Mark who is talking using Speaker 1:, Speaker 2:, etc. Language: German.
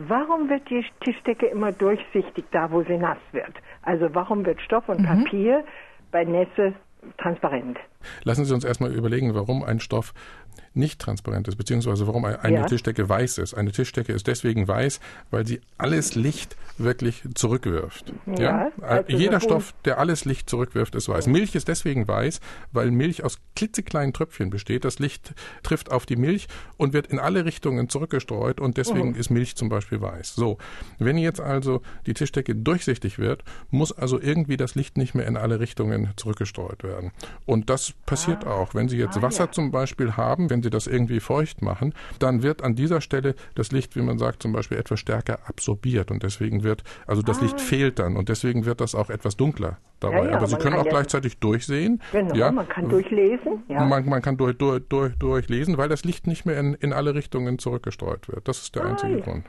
Speaker 1: Warum wird die Tischdecke immer durchsichtig da, wo sie nass wird? Also warum wird Stoff und mhm. Papier bei Nässe transparent?
Speaker 2: Lassen Sie uns erstmal überlegen, warum ein Stoff nicht transparent ist, beziehungsweise warum eine ja. Tischdecke weiß ist. Eine Tischdecke ist deswegen weiß, weil sie alles Licht wirklich zurückwirft. Ja, ja? Also Jeder Stoff, der alles Licht zurückwirft, ist weiß. Milch ist deswegen weiß, weil Milch aus klitzekleinen Tröpfchen besteht. Das Licht trifft auf die Milch und wird in alle Richtungen zurückgestreut und deswegen mhm. ist Milch zum Beispiel weiß. So, wenn jetzt also die Tischdecke durchsichtig wird, muss also irgendwie das Licht nicht mehr in alle Richtungen zurückgestreut werden. Und das passiert ah. auch. Wenn Sie jetzt ah, Wasser ja. zum Beispiel haben, wenn Sie das irgendwie feucht machen, dann wird an dieser Stelle das Licht, wie man sagt, zum Beispiel etwas stärker absorbiert und deswegen wird, also das ah. Licht fehlt dann und deswegen wird das auch etwas dunkler dabei. Ja, ja, Aber Sie können auch ja gleichzeitig durchsehen.
Speaker 1: Genau, ja, man kann durchlesen.
Speaker 2: Ja. Man, man kann durch, durch, durch, durchlesen, weil das Licht nicht mehr in, in alle Richtungen zurückgestreut wird. Das ist der ah, einzige Grund.